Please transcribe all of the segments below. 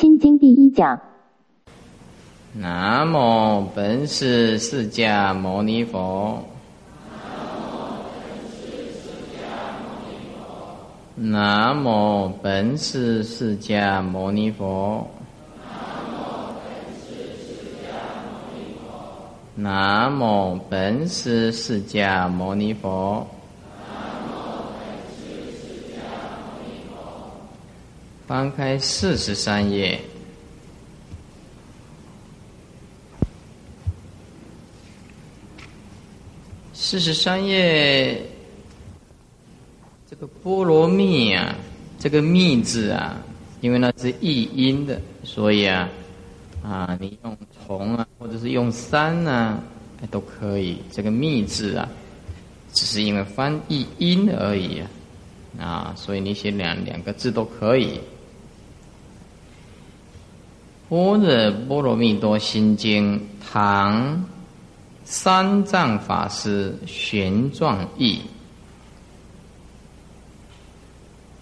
心经第一讲。南无本师释迦牟尼佛。南无本师释迦牟尼佛。南无本师释迦牟尼佛。翻开四十三页。四十三页，这个波罗蜜啊，这个蜜字啊，因为那是译音的，所以啊，啊，你用虫啊，或者是用山啊，都可以。这个蜜字啊，只是因为翻译音而已啊，啊，所以你写两两个字都可以。般若波罗蜜多心经，唐。三藏法师玄奘译，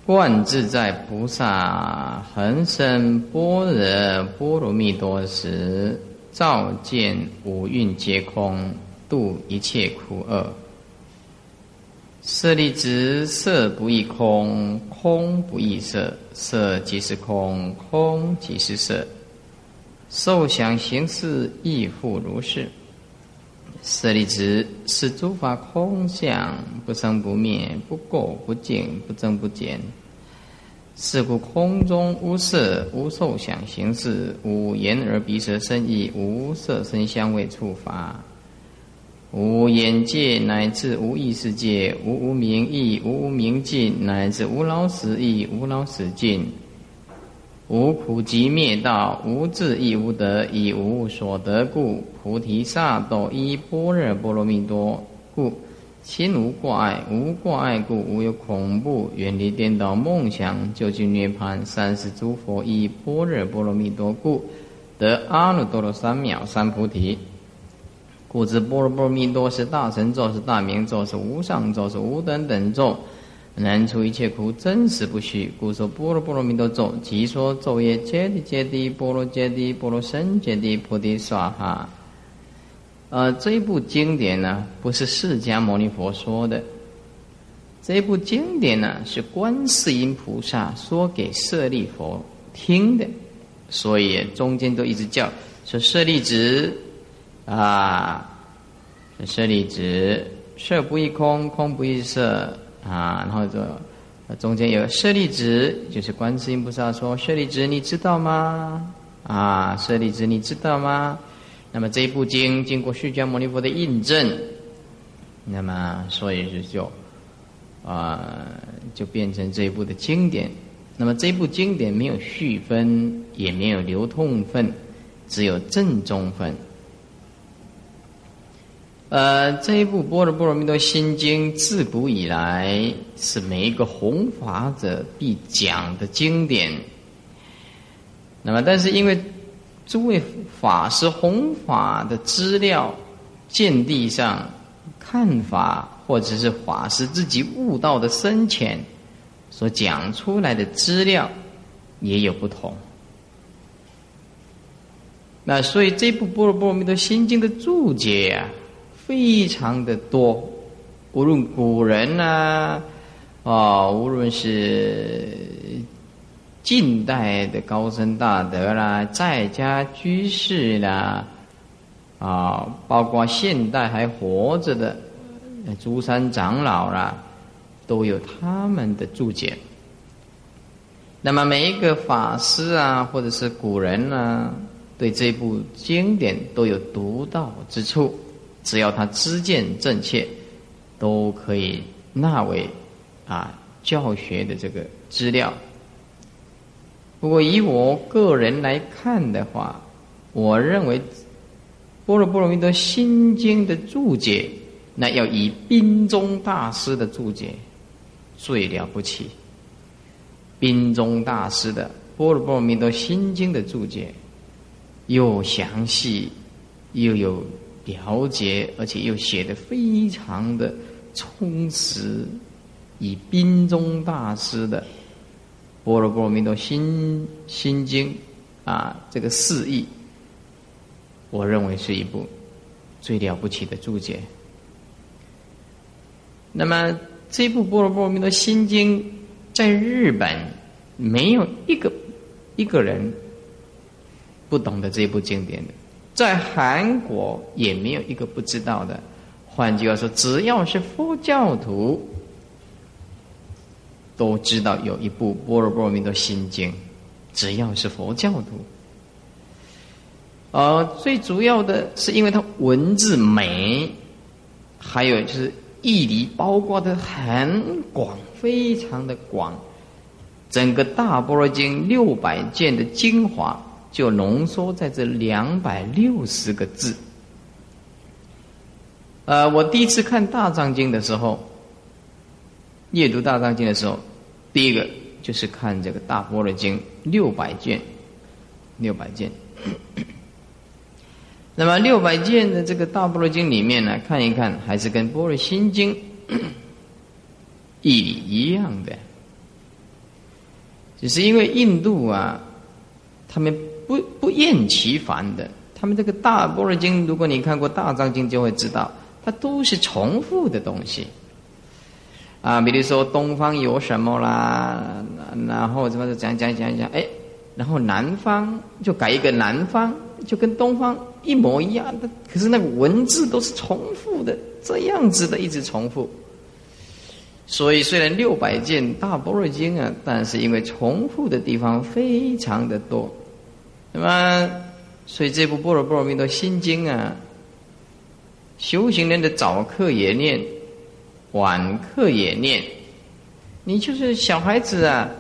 观自在菩萨恒生般若波罗蜜多时，照见五蕴皆空，度一切苦厄。舍利子，色不异空，空不异色，色即是空，空即是色，受想行识亦复如是。舍利子，是诸法空相，不生不灭，不垢不净，不增不减。是故空中无色，无受想行识，无眼耳鼻舌身意，无色声香味触法，无眼界，乃至无意识界，无无明意，无无明尽，乃至无老死意，无老死尽。无苦集灭道，无智亦无得，以无所得故，菩提萨埵依般若波罗蜜多故，心无挂碍，无挂碍故，无有恐怖，远离颠倒梦想，究竟涅盘。三世诸佛依般若波罗蜜多故，得阿耨多罗三藐三菩提。故知般若波罗蜜多是大神咒，是大明咒，是无上咒，是无等等咒。难除一切苦，真实不虚。故说般若波罗蜜多咒，即说咒曰：揭谛揭谛，波罗揭谛，波罗僧揭谛，菩提萨哈。呃，这部经典呢，不是释迦牟尼佛说的，这部经典呢，是观世音菩萨说给舍利佛听的，所以中间都一直叫说舍利子啊，舍利子，色不异空，空不异色。啊，然后这中间有舍利子，就是观世音菩萨说：“舍利子，你知道吗？啊，舍利子，你知道吗？”那么这一部经经过释迦牟尼佛的印证，那么所以是就啊，就变成这一部的经典。那么这部经典没有续分，也没有流通分，只有正宗分。呃，这一部《般若波罗蜜多心经》自古以来是每一个弘法者必讲的经典。那么，但是因为诸位法师弘法的资料、见地上看法，或者是法师自己悟道的深浅，所讲出来的资料也有不同。那所以这部《般若波罗蜜多心经》的注解呀。非常的多，无论古人呐，啊，无论是近代的高僧大德啦，在家居士啦，啊，包括现代还活着的诸山长老啦，都有他们的注解。那么每一个法师啊，或者是古人呢，对这部经典都有独到之处。只要他知见正确，都可以纳为啊教学的这个资料。不过以我个人来看的话，我认为《波若波罗蜜多心经》的注解，那要以宾中大师的注解最了不起。宾中大师的《波若波罗蜜多心经》的注解，又详细又有。了解，而且又写的非常的充实，以宾中大师的《般若波罗蜜多心心经》啊，这个释义，我认为是一部最了不起的注解。那么这部《般若波罗蜜多心经》在日本没有一个一个人不懂得这部经典的，在韩国也没有一个不知道的。换句话说，只要是佛教徒，都知道有一部《般若波罗蜜多心经》。只要是佛教徒，呃，最主要的是因为它文字美，还有就是义理包括的很广，非常的广。整个大般若经六百卷的精华，就浓缩在这两百六十个字。呃，我第一次看大藏经的时候，阅读大藏经的时候，第一个。就是看这个大般若经六百卷，六百卷。那么六百卷的这个大般若经里面呢，看一看还是跟般若心经 义理一样的，只是因为印度啊，他们不不厌其烦的，他们这个大般若经，如果你看过大藏经，就会知道，它都是重复的东西。啊，比如说东方有什么啦，然后怎么讲讲讲讲，哎，然后南方就改一个南方，就跟东方一模一样的，可是那个文字都是重复的，这样子的一直重复。所以虽然六百件大般若经啊，但是因为重复的地方非常的多，那么所以这部般若波罗蜜多心经啊，修行人的早课也念。晚课也念，你就是小孩子啊，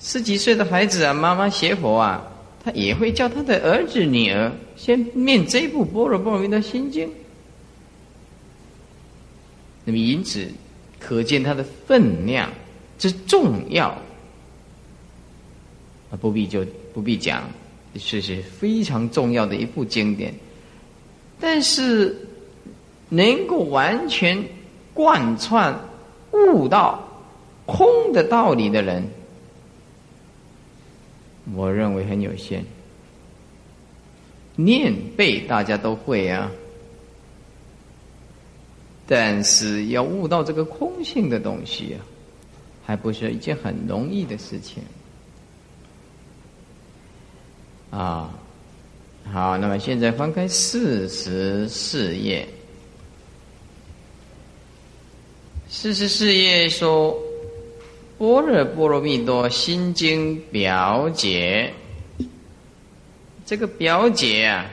十几岁的孩子啊，妈妈学佛啊，他也会叫他的儿子女儿先念这部《般若波罗蜜多心经》。那么因此，可见它的分量之重要啊，不必就不必讲，是是非常重要的一部经典。但是能够完全。贯穿悟道空的道理的人，我认为很有限。念背大家都会啊，但是要悟到这个空性的东西啊，还不是一件很容易的事情。啊，好，那么现在翻开四十四页。四十四页说：“般若波罗蜜多心经表解。”这个表解啊，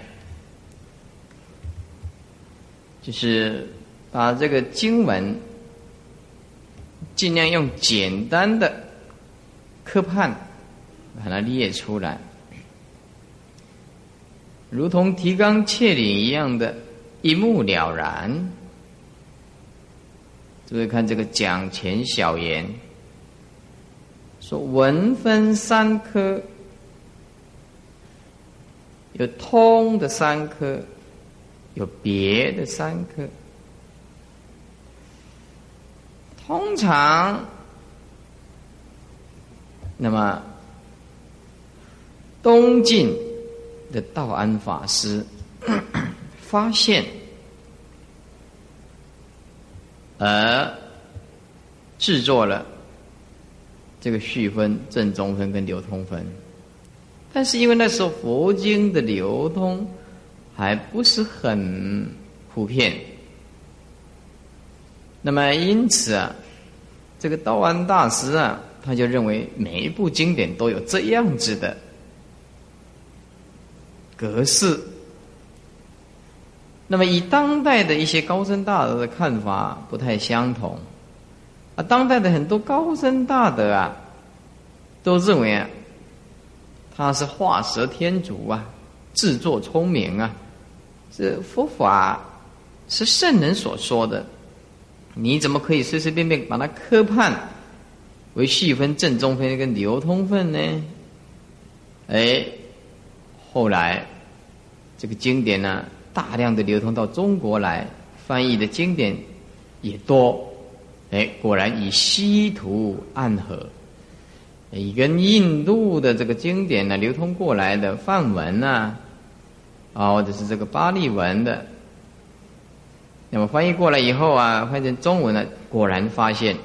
就是把这个经文尽量用简单的科判把它列出来，如同提纲挈领一样的一目了然。注意看这个讲前小言，说文分三科，有通的三科，有别的三科。通常，那么东晋的道安法师 发现。而制作了这个序分、正中分跟流通分，但是因为那时候佛经的流通还不是很普遍，那么因此啊，这个道安大师啊，他就认为每一部经典都有这样子的格式。那么，以当代的一些高僧大德的看法不太相同，啊，当代的很多高僧大德啊，都认为啊，他是画蛇添足啊，自作聪明啊，这佛法是圣人所说的，你怎么可以随随便便把它科判为细分正中分跟流通分呢？哎，后来这个经典呢？大量的流通到中国来，翻译的经典也多，哎，果然以西土暗合，以跟印度的这个经典呢流通过来的梵文呐，啊，或者是这个巴利文的，那么翻译过来以后啊，翻译成中文呢，果然发现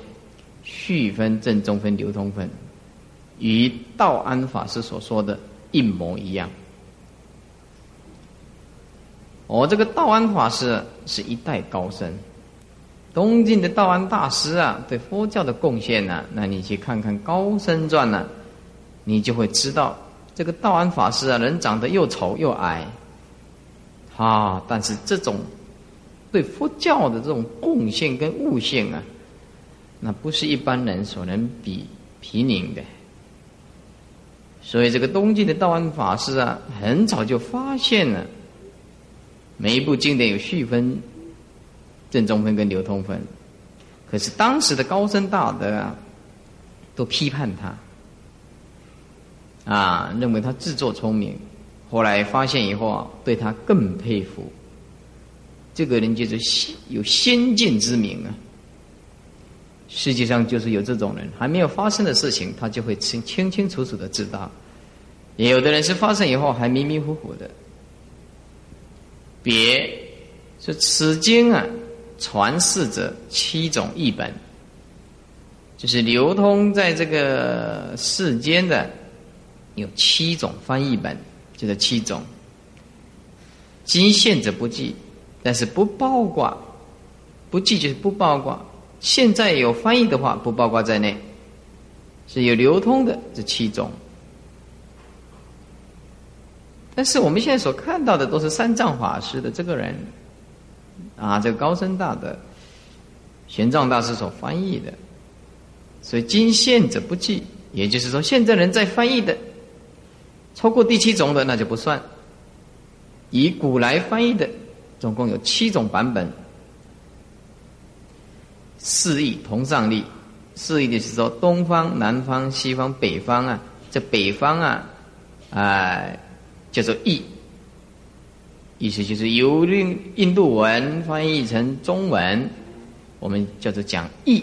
续分、正中分、流通分，与道安法师所说的一模一样。我这个道安法师是一代高僧。东晋的道安大师啊，对佛教的贡献呢，那你去看看《高僧传》呢，你就会知道，这个道安法师啊，人长得又丑又矮，啊，但是这种对佛教的这种贡献跟悟性啊，那不是一般人所能比比拟的。所以这个东晋的道安法师啊，很早就发现了，每一部经典有序分。正中分跟流通分，可是当时的高僧大德啊，都批判他，啊，认为他自作聪明。后来发现以后啊，对他更佩服。这个人就是有先见之明啊。世界上就是有这种人，还没有发生的事情，他就会清清清楚楚的知道；也有的人是发生以后还迷迷糊糊的。别说此经啊。传世者七种译本，就是流通在这个世间的有七种翻译本，就是七种。今现者不记，但是不包括，不记就是不包括。现在有翻译的话，不包括在内，是有流通的这七种。但是我们现在所看到的都是三藏法师的这个人。啊，这个高僧大德，玄奘大师所翻译的，所以今现者不计，也就是说，现在人在翻译的，超过第七种的那就不算。以古来翻译的，总共有七种版本，四义同上立。四义的是说，东方、南方、西方、北方啊，这北方啊，啊，叫做义。意思就是由印印度文翻译成中文，我们叫做讲译。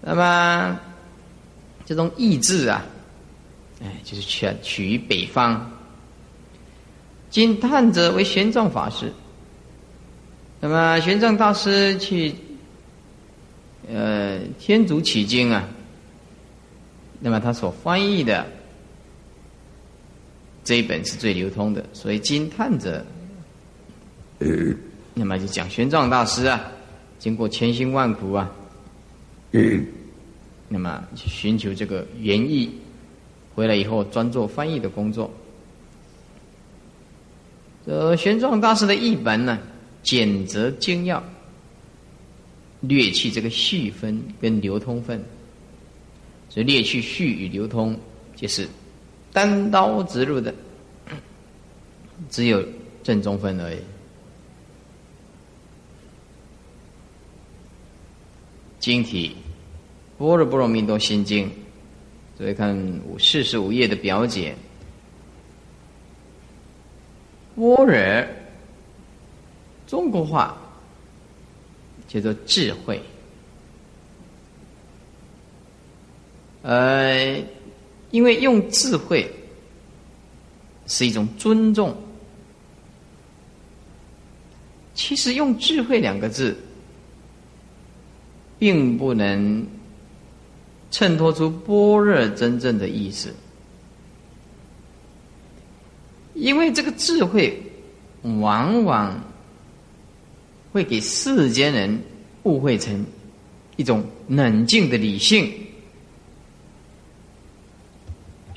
那么这种译字啊，哎，就是取取于北方。今探者为玄奘法师。那么玄奘大师去呃天竺取经啊，那么他所翻译的。这一本是最流通的，所以惊叹者，那么就讲玄奘大师啊，经过千辛万苦啊，嗯那么去寻求这个原意，回来以后专做翻译的工作。这玄奘大师的译本呢，简则精要，略去这个序分跟流通分，所以略去序与流通就是。单刀直入的，只有正中分而已。经体《般若波罗蜜多心经》，所以看四十五页的表解。般若，中国话叫做智慧，呃。因为用智慧是一种尊重，其实用智慧两个字，并不能衬托出般若真正的意思，因为这个智慧往往会给世间人误会成一种冷静的理性。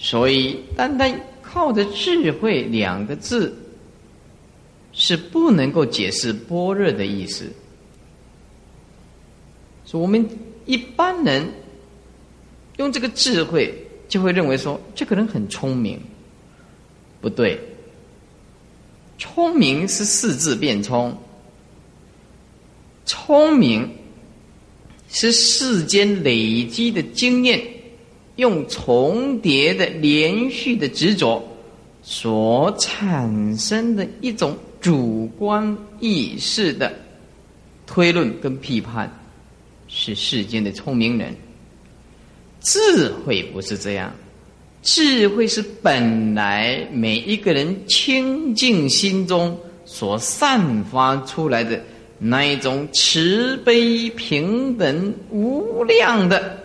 所以，单单靠着智慧两个字，是不能够解释般若的意思。说我们一般人用这个智慧，就会认为说这个人很聪明。不对，聪明是四字变聪，聪明是世间累积的经验。用重叠的连续的执着所产生的一种主观意识的推论跟批判，是世间的聪明人。智慧不是这样，智慧是本来每一个人清净心中所散发出来的那一种慈悲、平等、无量的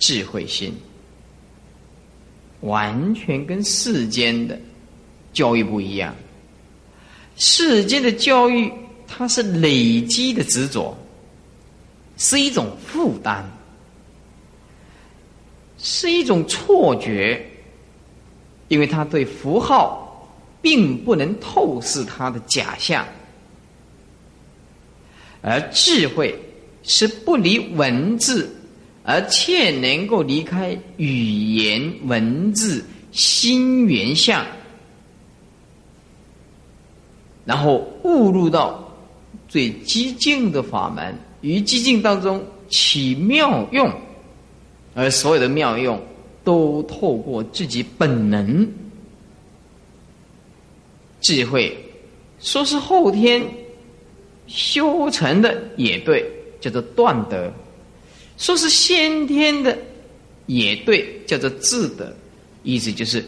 智慧心，完全跟世间的教育不一样。世间的教育，它是累积的执着。是一种负担，是一种错觉，因为他对符号并不能透视它的假象，而智慧是不离文字，而且能够离开语言文字心原相，然后误入到最激进的法门。于寂静当中起妙用，而所有的妙用都透过自己本能智慧，说是后天修成的也对，叫做断德；说是先天的也对，叫做智德。意思就是，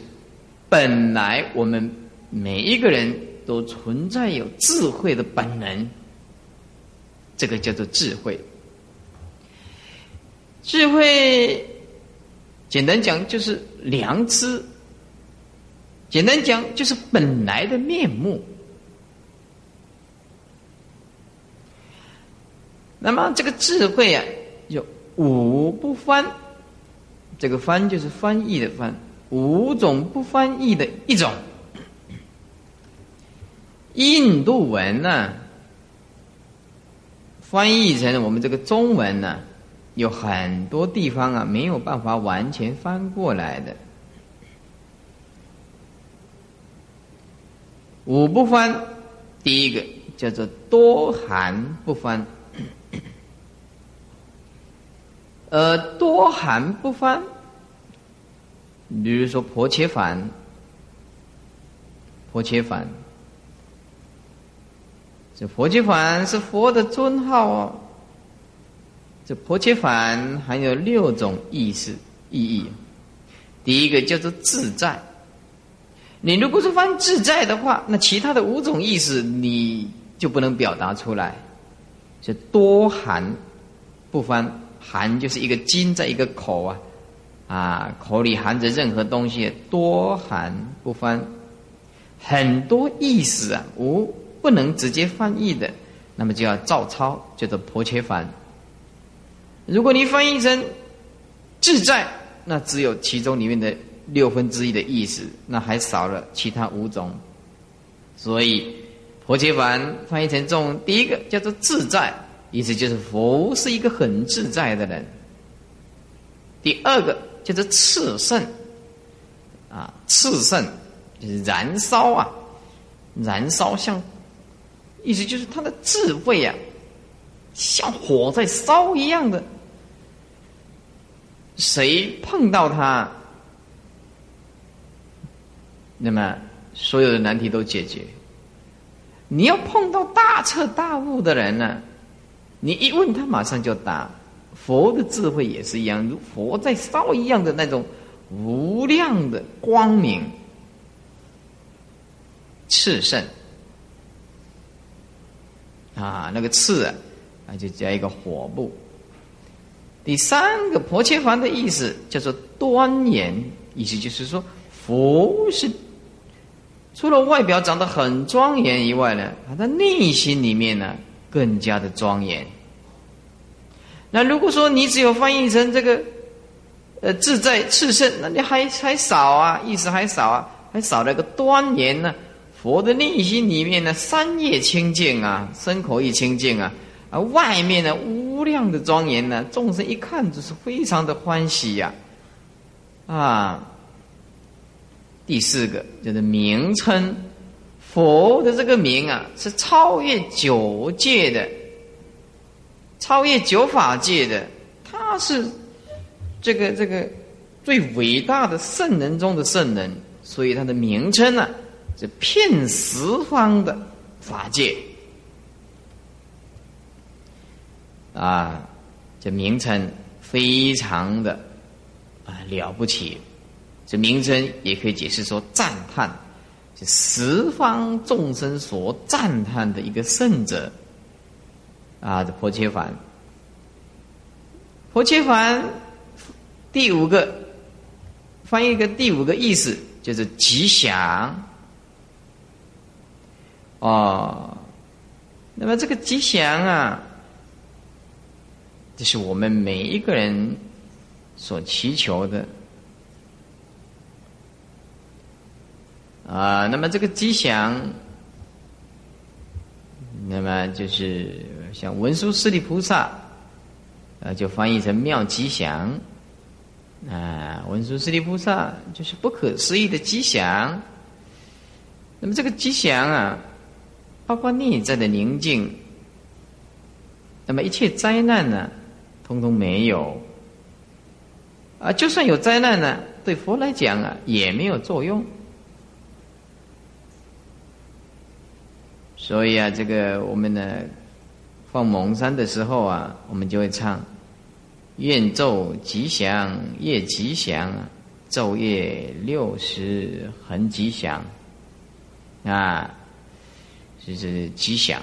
本来我们每一个人都存在有智慧的本能。这个叫做智慧，智慧简单讲就是良知，简单讲就是本来的面目。那么这个智慧啊，五不翻，这个翻就是翻译的翻，五种不翻译的一种，印度文呢。翻译成我们这个中文呢，有很多地方啊没有办法完全翻过来的。五不翻，第一个叫做多含不翻。呃，多含不翻，比如说婆切梵，婆切梵。这佛切梵是佛的尊号哦。这婆切梵含有六种意思意义。第一个叫做自在。你如果是翻自在的话，那其他的五种意思你就不能表达出来。是多含不翻，含就是一个金在一个口啊，啊，口里含着任何东西，多含不翻，很多意思啊，无。不能直接翻译的，那么就要照抄，叫做婆切梵。如果你翻译成自在，那只有其中里面的六分之一的意思，那还少了其他五种。所以婆切梵翻译成中，第一个叫做自在，意思就是佛是一个很自在的人。第二个叫做炽盛，啊，炽盛就是燃烧啊，燃烧像。意思就是他的智慧啊，像火在烧一样的。谁碰到他，那么所有的难题都解决。你要碰到大彻大悟的人呢，你一问他马上就答。佛的智慧也是一样，如佛在烧一样的那种无量的光明，炽盛。啊，那个炽啊，那就加一个火部。第三个婆切梵的意思叫做端严，意思就是说佛是除了外表长得很庄严以外呢，他的内心里面呢更加的庄严。那如果说你只有翻译成这个呃自在炽盛，那你还还少啊，意思还少啊，还少了个端严呢。佛的内心里面呢，三业清净啊，身口意清净啊，啊外面呢，无量的庄严呢，众生一看就是非常的欢喜呀，啊。第四个就是名称，佛的这个名啊，是超越九界的，超越九法界的，他是这个这个最伟大的圣人中的圣人，所以他的名称呢。是遍十方的法界啊，这名称非常的啊了不起。这名称也可以解释说赞叹，十方众生所赞叹的一个圣者啊，这婆切梵。婆切梵第五个翻译一个第五个意思就是吉祥哦。那么这个吉祥啊，这是我们每一个人所祈求的。啊，那么这个吉祥，那么就是像文殊师利菩萨，啊，就翻译成妙吉祥。啊，文殊师利菩萨就是不可思议的吉祥。那么这个吉祥啊，包括内在的宁静，那么一切灾难呢，通通没有。啊，就算有灾难呢，对佛来讲啊，也没有作用。所以啊，这个我们呢，放蒙山的时候啊，我们就会唱：愿昼吉祥夜吉祥，昼夜六时恒吉祥。啊，就是吉祥。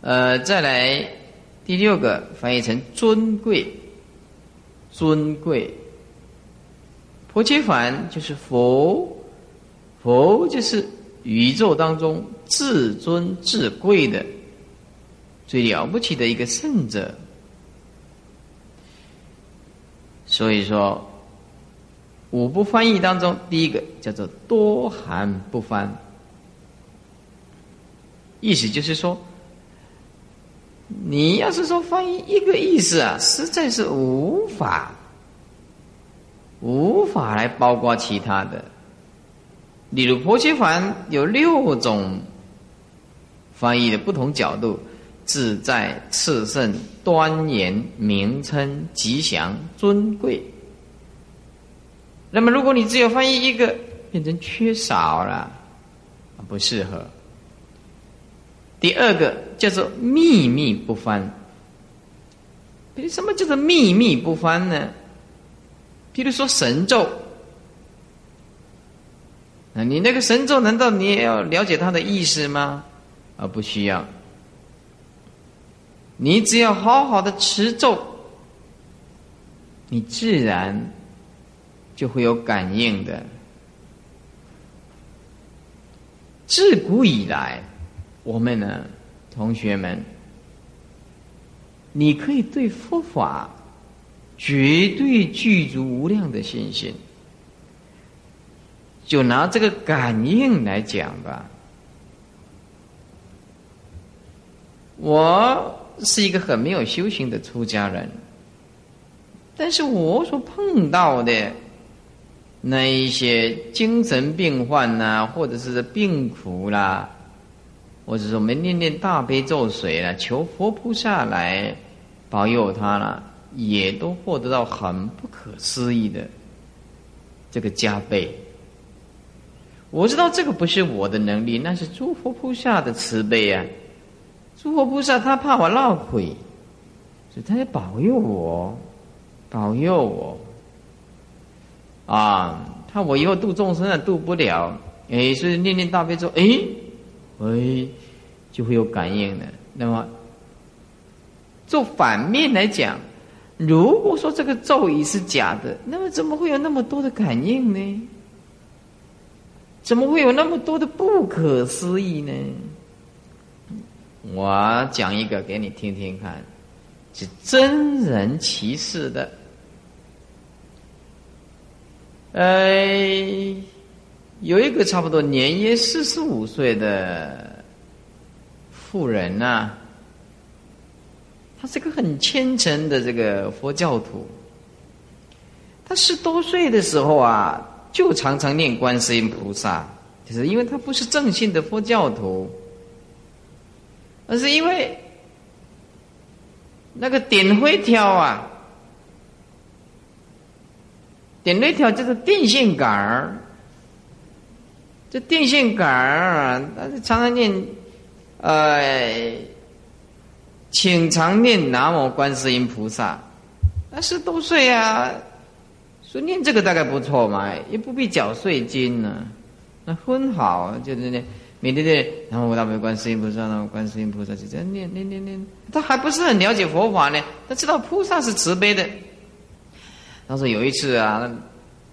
呃，再来第六个翻译成尊贵，尊贵。婆伽梵就是佛。佛就是宇宙当中至尊至贵的、最了不起的一个圣者。所以说，五部翻译当中，第一个叫做多含不翻，意思就是说，你要是说翻译一个意思啊，实在是无法无法来包括其他的。例如婆伽梵有六种翻译的不同角度，自在、炽盛、端严、名称、吉祥、尊贵。那么，如果你只有翻译一个，变成缺少了，不适合。第二个叫做秘密不翻。为什么叫做秘密不翻呢？比如说神咒。啊，你那个神咒，难道你也要了解它的意思吗？啊，不需要。你只要好好的持咒，你自然就会有感应的。自古以来，我们呢，同学们，你可以对佛法绝对具足无量的信心。就拿这个感应来讲吧，我是一个很没有修行的出家人，但是我所碰到的那一些精神病患呐，或者是病苦啦，或者说我们念念大悲咒水了，求佛菩萨来保佑他了，也都获得到很不可思议的这个加倍。我知道这个不是我的能力，那是诸佛菩萨的慈悲啊！诸佛菩萨他怕我闹鬼，所以他要保佑我，保佑我啊！怕我以后度众生啊度不了，哎，所以念念大悲咒，哎，哎，就会有感应的。那么，做反面来讲，如果说这个咒语是假的，那么怎么会有那么多的感应呢？怎么会有那么多的不可思议呢？我讲一个给你听听看，是真人奇事的。呃，有一个差不多年约四十五岁的妇人呐，他是个很虔诚的这个佛教徒。他十多岁的时候啊。就常常念观世音菩萨，就是因为他不是正信的佛教徒，而是因为那个点灰条啊，点灰条就是电线杆儿，这电线杆儿啊，他常常念，呃，请常念南无观世音菩萨。那十多岁啊，说念这个大概不错嘛，也不必缴税金呢。那很好，就是念，每天念南无大悲观世音菩萨，南无观世音菩萨，就这样念念念念。他还不是很了解佛法呢，他知道菩萨是慈悲的。当时有一次啊，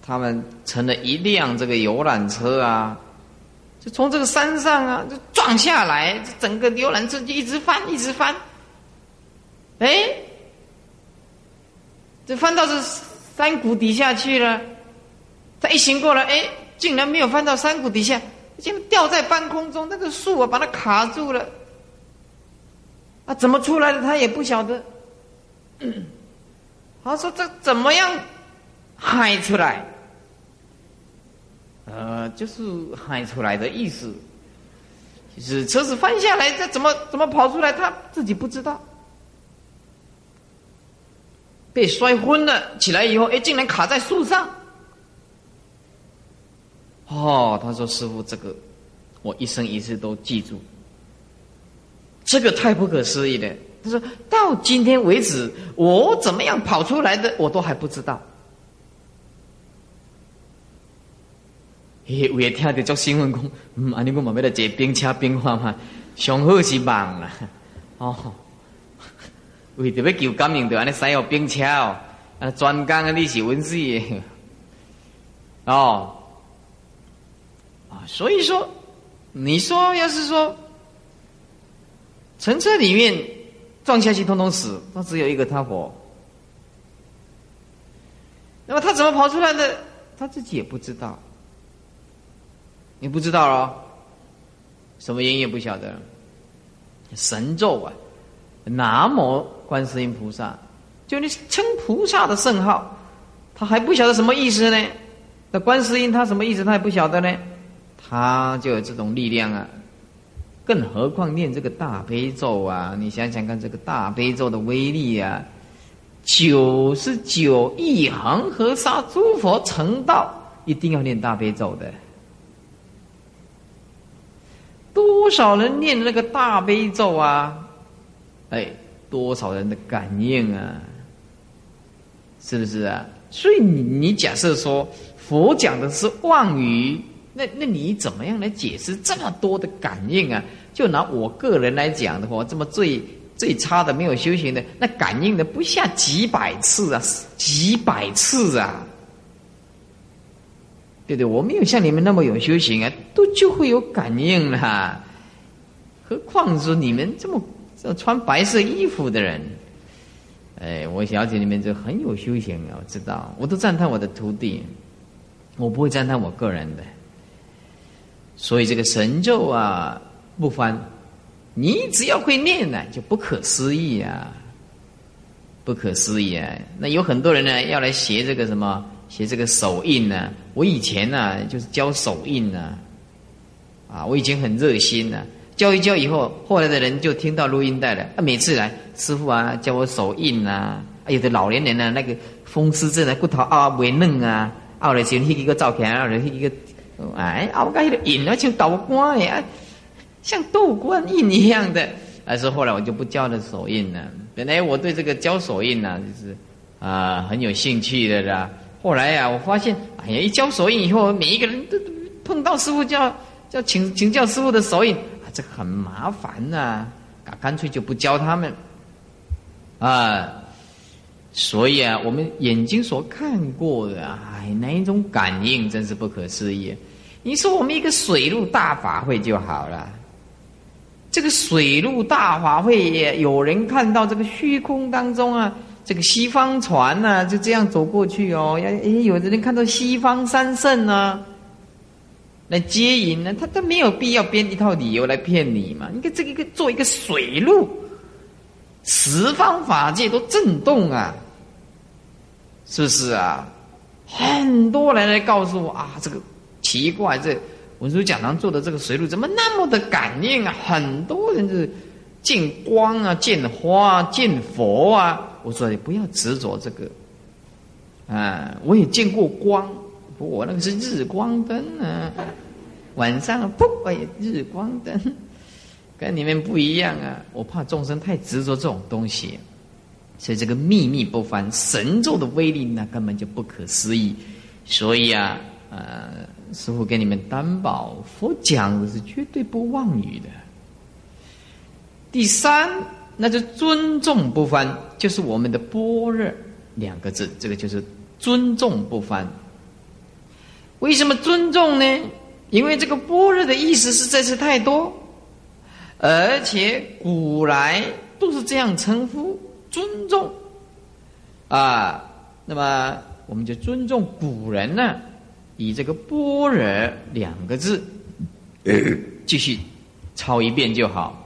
他们乘了一辆这个游览车啊。就从这个山上啊，就撞下来，整个游览车就一直翻，一直翻。哎，这翻到这山谷底下去了。他一醒过来，哎，竟然没有翻到山谷底下，竟然掉在半空中，那个树啊把它卡住了。啊，怎么出来的他也不晓得。他说：“这怎么样嗨出来？”呃，就是喊出来的意思，就是车子翻下来，这怎么怎么跑出来，他自己不知道。被摔昏了，起来以后，哎，竟然卡在树上。哦，他说：“师傅，这个我一生一世都记住，这个太不可思议了。”他说到今天为止，我怎么样跑出来的，我都还不知道。伊有诶听着做新闻讲，嗯，安尼我嘛要来坐冰车冰化嘛，上好是梦啦，哦，为着要求感应，着安尼使用冰车哦，啊，专讲啊，你是文字诶，哦，啊，所以说，你说要是说，乘车里面撞下去通通死，那只有一个他活，那么他怎么跑出来的？他自己也不知道。你不知道哦，什么音也不晓得。神咒啊，南无观世音菩萨，就你称菩萨的圣号，他还不晓得什么意思呢？那观世音他什么意思？他也不晓得呢。他就有这种力量啊，更何况念这个大悲咒啊！你想想看，这个大悲咒的威力啊，九十九亿恒河沙诸佛成道，一定要念大悲咒的。多少人念那个大悲咒啊？哎，多少人的感应啊？是不是啊？所以你你假设说佛讲的是妄语，那那你怎么样来解释这么多的感应啊？就拿我个人来讲的话，这么最最差的没有修行的，那感应的不下几百次啊，几百次啊。对对，我没有像你们那么有修行啊，都就会有感应了。何况说你们这么这穿白色衣服的人，哎，我小姐里面就很有修行啊，我知道，我都赞叹我的徒弟，我不会赞叹我个人的。所以这个神咒啊，不翻，你只要会念呢，就不可思议啊，不可思议啊。那有很多人呢，要来学这个什么？写这个手印呢？我以前呢就是教手印呢，啊，我以前很热心呢。教一教以后，后来的人就听到录音带了。啊，每次来师傅啊，教我手印啊。有的老年人呢，那个风湿症的骨头啊未嫩啊，熬来先一个照片，熬来一个，哎，熬个那个印啊，像豆干呀，像豆干印一样的。但是后来我就不教了手印了。本来我对这个教手印呢，就是啊很有兴趣的啦。后来呀，我发现，哎呀，一教手印以后，每一个人都碰到师傅叫叫请请教师傅的手印，这很麻烦呐，啊干脆就不教他们，啊，所以啊，我们眼睛所看过的，哎，那一种感应真是不可思议。你说我们一个水陆大法会就好了，这个水陆大法会也有人看到这个虚空当中啊。这个西方船呢，就这样走过去哦。要诶，有的人看到西方三圣呢，来接引呢，他都没有必要编一套理由来骗你嘛。你看这个个做一个水路，十方法界都震动啊，是不是啊？很多人来告诉我啊，这个奇怪，这文殊讲堂做的这个水路怎么那么的感应啊？很多人是见光啊，见花，见佛啊。我说你不要执着这个，啊，我也见过光，我那个是日光灯啊，晚上不，哎，日光灯，跟你们不一样啊！我怕众生太执着这种东西，所以这个秘密不翻神咒的威力那根本就不可思议。所以啊，呃，师傅给你们担保，佛讲的是绝对不妄语的。第三，那就尊重不翻，就是我们的般若两个字，这个就是尊重不翻。为什么尊重呢？因为这个般若的意思实在是太多，而且古来都是这样称呼尊重啊。那么我们就尊重古人呢，以这个般若两个字继续抄一遍就好。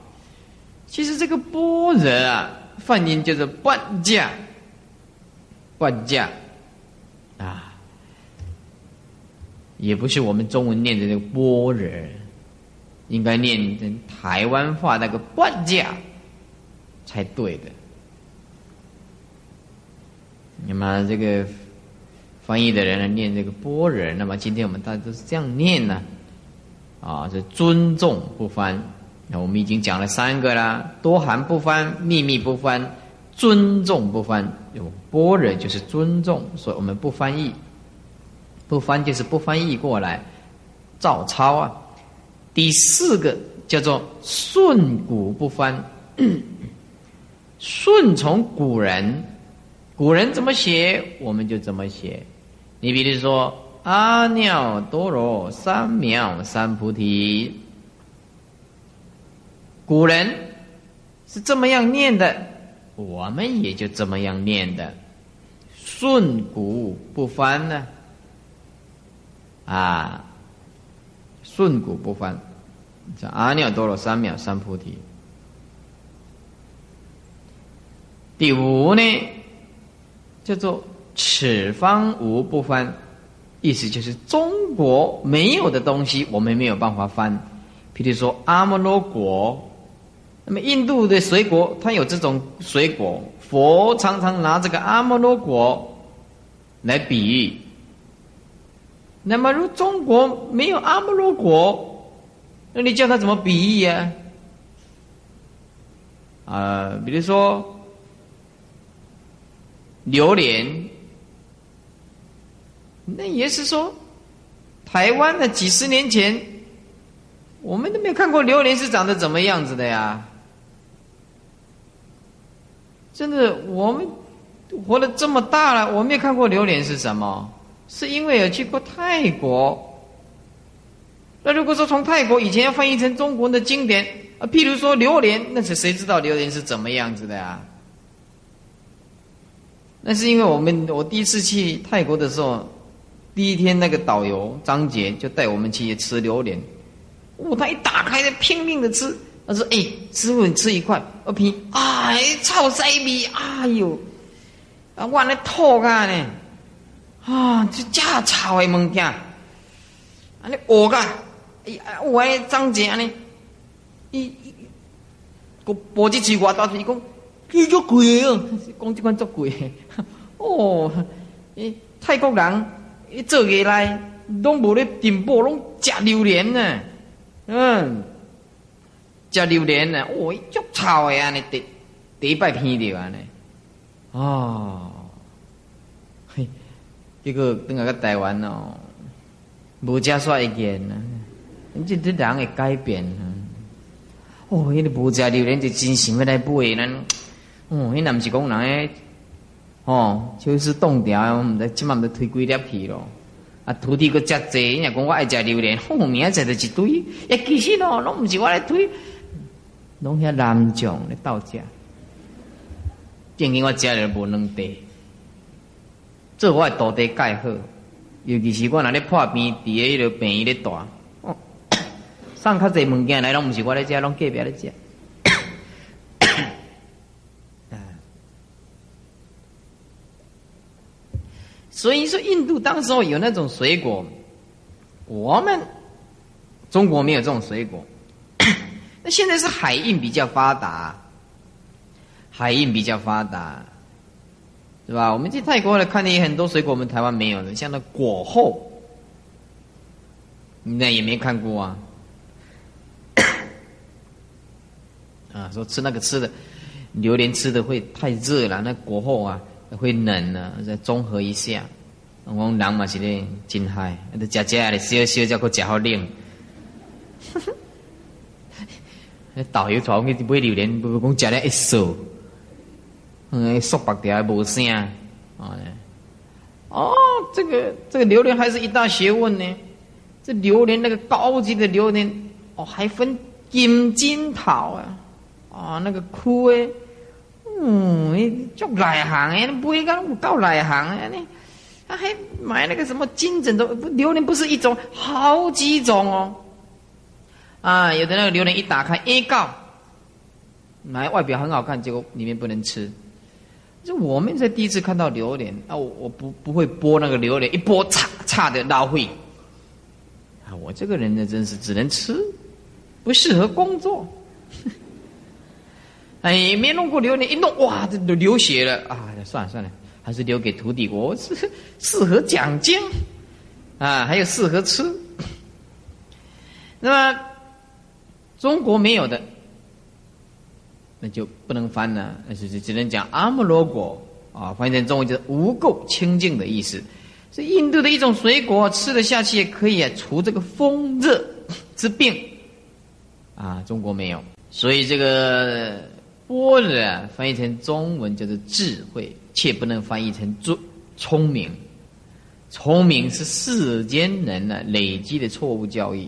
其实这个般若啊，梵音就是半价，半价啊。也不是我们中文念的那个般若，应该念台湾话那个半价才对的。那么这个翻译的人呢，念这个般若，那么今天我们大家都是这样念呢，啊，是尊重不翻。那我们已经讲了三个啦，多含不翻，秘密不翻，尊重不翻。有般若就是尊重，所以我们不翻译。不翻就是不翻译过来，照抄啊。第四个叫做顺古不翻，顺从古人，古人怎么写我们就怎么写。你比如说阿耨多罗三藐三菩提，古人是这么样念的，我们也就这么样念的，顺古不翻呢。啊顺古不翻，叫阿耨多罗三藐三菩提。第五呢，叫做此方无不翻，意思就是中国没有的东西，我们没有办法翻。譬如说阿摩罗果，那么印度的水果，它有这种水果，佛常常拿这个阿摩罗果来比喻。那么，如中国没有阿摩罗果，那你叫他怎么比喻呀？啊，比如说榴莲，那也是说，台湾的几十年前，我们都没有看过榴莲是长得怎么样子的呀？真的，我们活了这么大了，我没有看过榴莲是什么。是因为有去过泰国。那如果说从泰国以前要翻译成中国的经典啊，譬如说榴莲，那是谁知道榴莲是怎么样子的呀？那是因为我们我第一次去泰国的时候，第一天那个导游张杰就带我们去吃榴莲，哦，他一打开就拼命的吃，他说：“哎，师傅你吃一块。”我拼，哎，臭塞味，哎呦，啊，我那吐啊呢。啊，这假臭的物件，安尼恶噶，哎呀，我张姐安尼，伊，个脖子起我大腿讲，你足贵哦，讲这款足贵，哦，诶，泰国人一做起来，拢无咧进步，拢食榴莲呢，嗯，食榴莲呢，哦，足臭的安尼，第第一摆闻到安尼，哦。结果等下个台湾哦，无遮煞一件呢，这这人会改变啊！哦，迄个无遮榴莲就真想要来买咱。哦，迄那毋是讲人诶，哦，就是冻掉，我们在即满都推几粒去咯。啊，徒弟个遮济，人家讲我爱食榴莲，后明仔载就一堆。哎，其实哦，拢毋是我来推，拢遐南将咧倒食，正经我食了无两块。做我的徒弟盖好，尤其是我那咧破病，伫诶迄个病院咧住，送较济物件来，拢毋是我咧食，拢隔壁咧食。所以说，印度当时候有那种水果，我们中国没有这种水果。那现在是海运比较发达，海运比较发达。是吧？我们去泰国了看见很多水果，我们台湾没有的，像那果后，那也没看过啊。啊，说吃那个吃的榴莲吃的会太热了，那果后啊会冷了，再综合一下。我讲人嘛是咧真嗨，那食食咧烧烧才可食好冷。那导游带我去买榴莲，不不讲食了一手，嗯，缩白条无声啊。哦，这个这个榴莲还是一大学问呢。这榴莲那个高级的榴莲，哦，还分金金桃啊，啊，那个枯诶，嗯，足内行诶，买个有够内行诶，你，他还买那个什么金枕头，榴莲不是一种，好几种哦。啊，有的那个榴莲一打开，一告，来外表很好看，结果里面不能吃。就我们在第一次看到榴莲啊，我我不不会剥那个榴莲，一剥差差的老会。啊，我这个人呢，真是只能吃，不适合工作。哎，没弄过榴莲，一弄哇，这都流血了啊！算了算了，还是留给徒弟，我是 适合讲经啊，还有适合吃。那么。中国没有的，那就不能翻了，那就是只能讲阿摩罗果啊，翻译成中文就是无垢清净的意思。是印度的一种水果，吃了下去也可以除这个风热之病啊。中国没有，所以这个般若翻译成中文叫做智慧，却不能翻译成聪聪明。聪明是世间人呢累积的错误教育。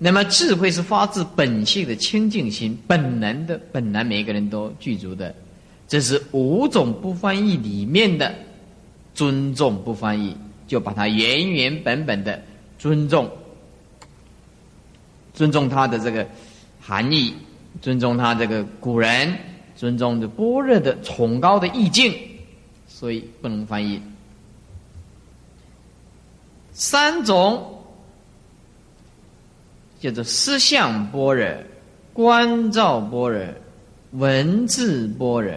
那么智慧是发自本性的清净心，本能的本来每个人都具足的，这是五种不翻译里面的尊重不翻译，就把它原原本本的尊重，尊重它的这个含义，尊重他这个古人，尊重的般若的崇高的意境，所以不能翻译三种。叫做思相般若、观照般若、文字般若。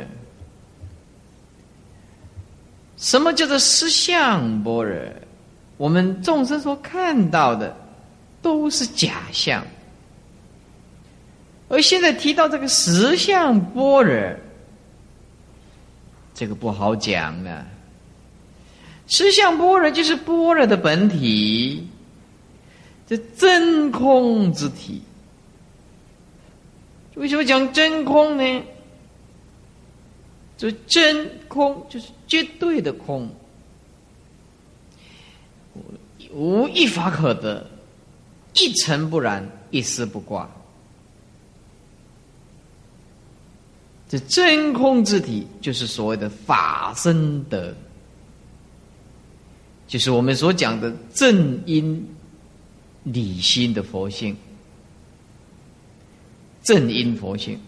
什么叫做思相般若？我们众生所看到的都是假象，而现在提到这个实相般若，这个不好讲了。实相般若就是般若的本体。这真空之体，为什么讲真空呢？这真空就是绝对的空，无一法可得，一尘不染，一丝不挂。这真空之体，就是所谓的法身德，就是我们所讲的正因。理心的佛性，正因佛性，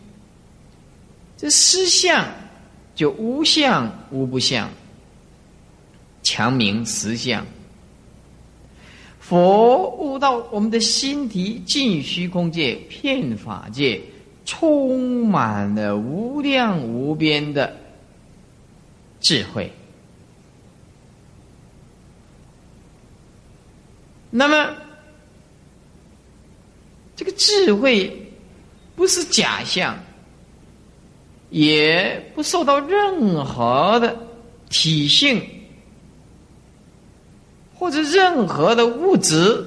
这思相就无相无不相，强名实相。佛悟到我们的心体尽虚空界、遍法界，充满了无量无边的智慧。那么。这个智慧不是假象，也不受到任何的体性或者任何的物质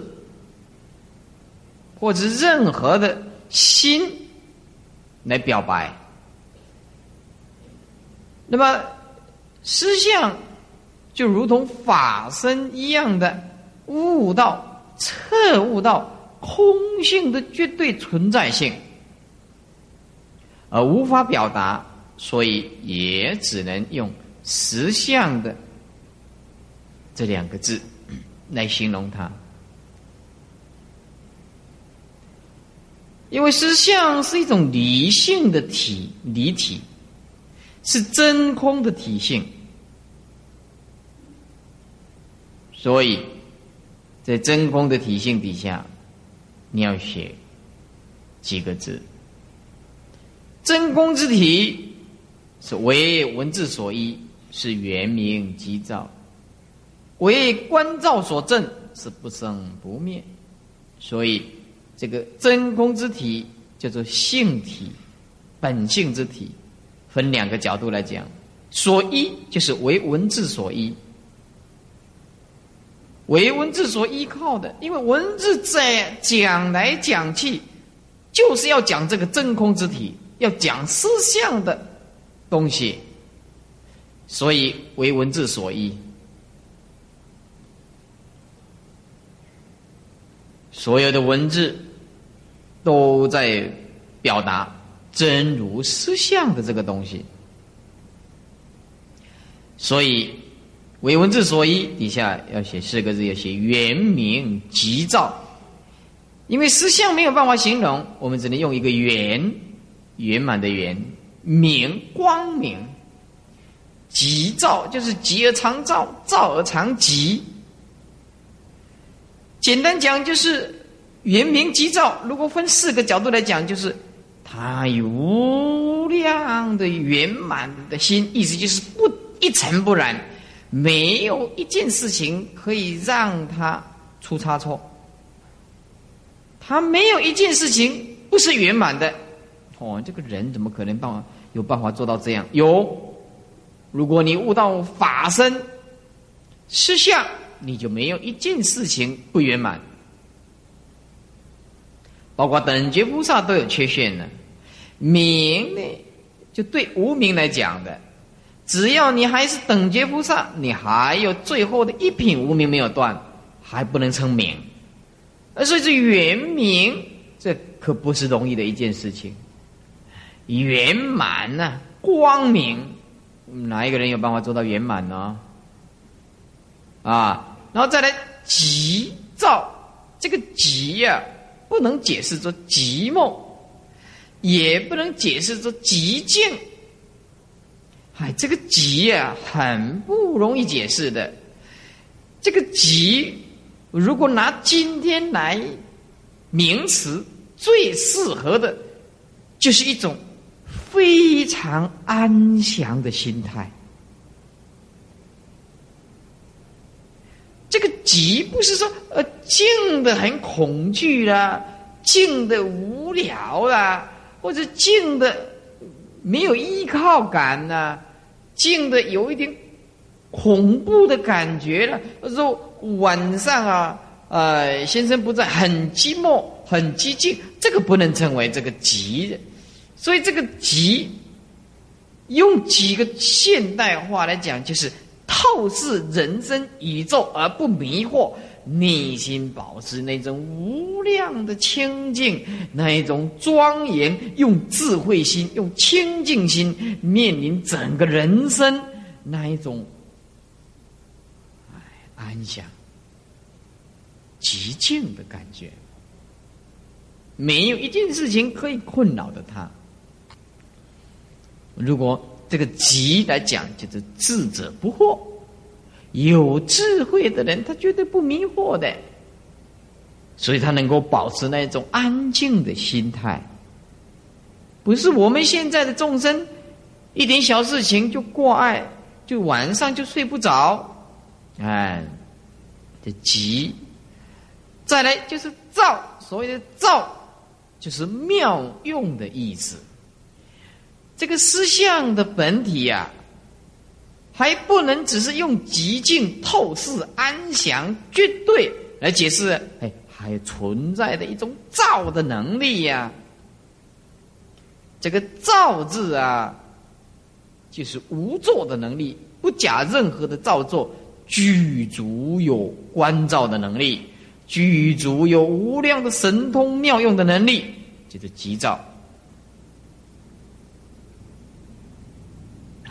或者任何的心来表白。那么，实相就如同法身一样的悟道、彻悟道。空性的绝对存在性，而无法表达，所以也只能用实相的这两个字来形容它。因为实相是一种理性的体，离体是真空的体性，所以在真空的体性底下。你要写几个字？真空之体是为文字所依，是原名即照；为观照所证，是不生不灭。所以，这个真空之体叫做性体，本性之体，分两个角度来讲。所依就是为文字所依，为文字所依靠的，因为文字在讲来讲去，就是要讲这个真空之体，要讲思想的东西，所以为文字所依。所有的文字都在表达真如思相的这个东西，所以为文字所依，底下要写四个字，要写圆明吉兆。因为实相没有办法形容，我们只能用一个圆，圆满的圆，明光明，吉兆就是吉而常照，照而常吉。简单讲就是圆明吉兆。如果分四个角度来讲，就是他有无量的圆满的心，意思就是不一尘不染，没有一件事情可以让他出差错。他没有一件事情不是圆满的。哦，这个人怎么可能办法有办法做到这样？有，如果你悟到法身实相。你就没有一件事情不圆满，包括等觉菩萨都有缺陷呢。明呢，就对无名来讲的，只要你还是等觉菩萨，你还有最后的一品无名没有断，还不能称名。而所以这圆明，这可不是容易的一件事情。圆满呢，光明，哪一个人有办法做到圆满呢？啊，然后再来急躁，这个急呀，不能解释作寂寞，也不能解释作寂静。哎，这个急呀，很不容易解释的。这个急，如果拿今天来名词，最适合的，就是一种非常安详的心态。这个急不是说呃静的很恐惧啦，静的无聊啦，或者静的没有依靠感呐，静的有一点恐怖的感觉了。说晚上啊，呃，先生不在，很寂寞，很寂静，这个不能称为这个急。所以这个急，用几个现代化来讲，就是。透视人生宇宙而不迷惑，内心保持那种无量的清净，那一种庄严，用智慧心，用清净心面临整个人生，那一种，哎，安详、极静的感觉，没有一件事情可以困扰的他。如果。这个“急”来讲，就是智者不惑。有智慧的人，他绝对不迷惑的，所以他能够保持那种安静的心态。不是我们现在的众生，一点小事情就过爱，就晚上就睡不着。哎，这急。再来就是躁，所谓的躁，就是妙用的意思。这个思想的本体呀，还不能只是用极静、透视、安详、绝对来解释，哎，还存在的一种造的能力呀。这个造字啊，就是无作的能力，不假任何的造作，具足有观照的能力，具足有无量的神通妙用的能力，就是急躁。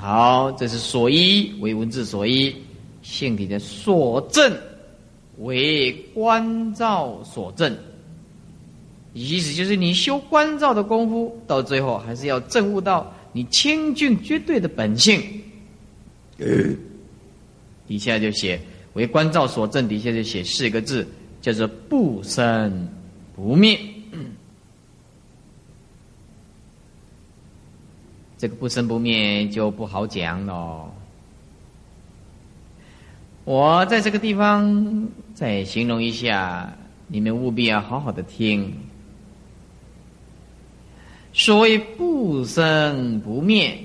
好，这是所依为文字所依，性体的所证为观照所证，意思就是你修观照的功夫，到最后还是要证悟到你清净绝对的本性。底下就写为观照所证，底下就写四个字，叫做不生不灭。这个不生不灭就不好讲喽。我在这个地方再形容一下，你们务必要好好的听。所谓不生不灭，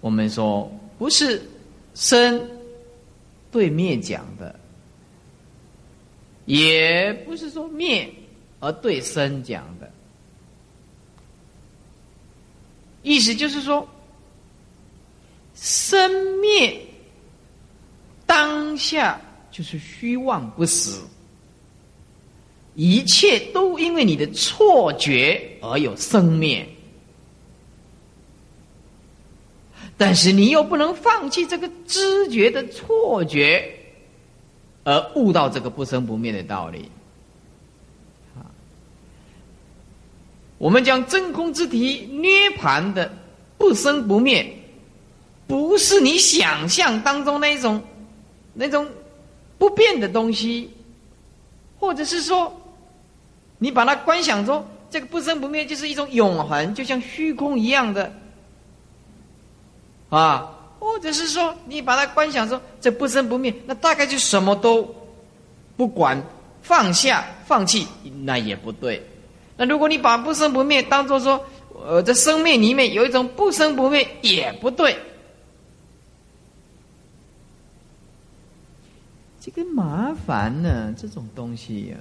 我们说不是生对灭讲的，也不是说灭而对生讲的，意思就是说，生灭当下就是虚妄不实。一切都因为你的错觉而有生灭，但是你又不能放弃这个知觉的错觉，而悟到这个不生不灭的道理。我们将真空之体涅盘的不生不灭，不是你想象当中那种那种不变的东西，或者是说。你把它观想中，这个不生不灭就是一种永恒，就像虚空一样的，啊，或者是说你把它观想中，这不生不灭，那大概就什么都不管，放下放弃，那也不对。那如果你把不生不灭当做说，呃，在生命里面有一种不生不灭，也不对。这个麻烦呢，这种东西呀。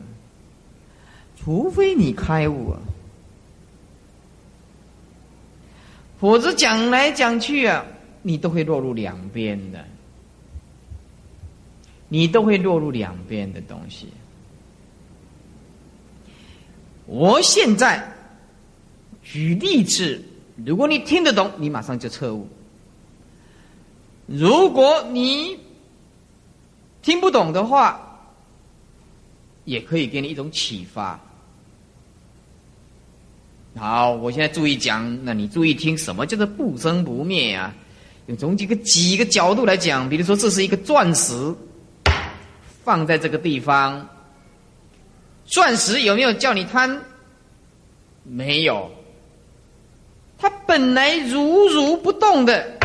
除非你开悟啊，否则讲来讲去啊，你都会落入两边的，你都会落入两边的东西。我现在举例子，如果你听得懂，你马上就彻悟；如果你听不懂的话，也可以给你一种启发。好，我现在注意讲，那你注意听，什么叫做不生不灭啊？用从几个几个角度来讲，比如说，这是一个钻石，放在这个地方，钻石有没有叫你贪？没有，它本来如如不动的，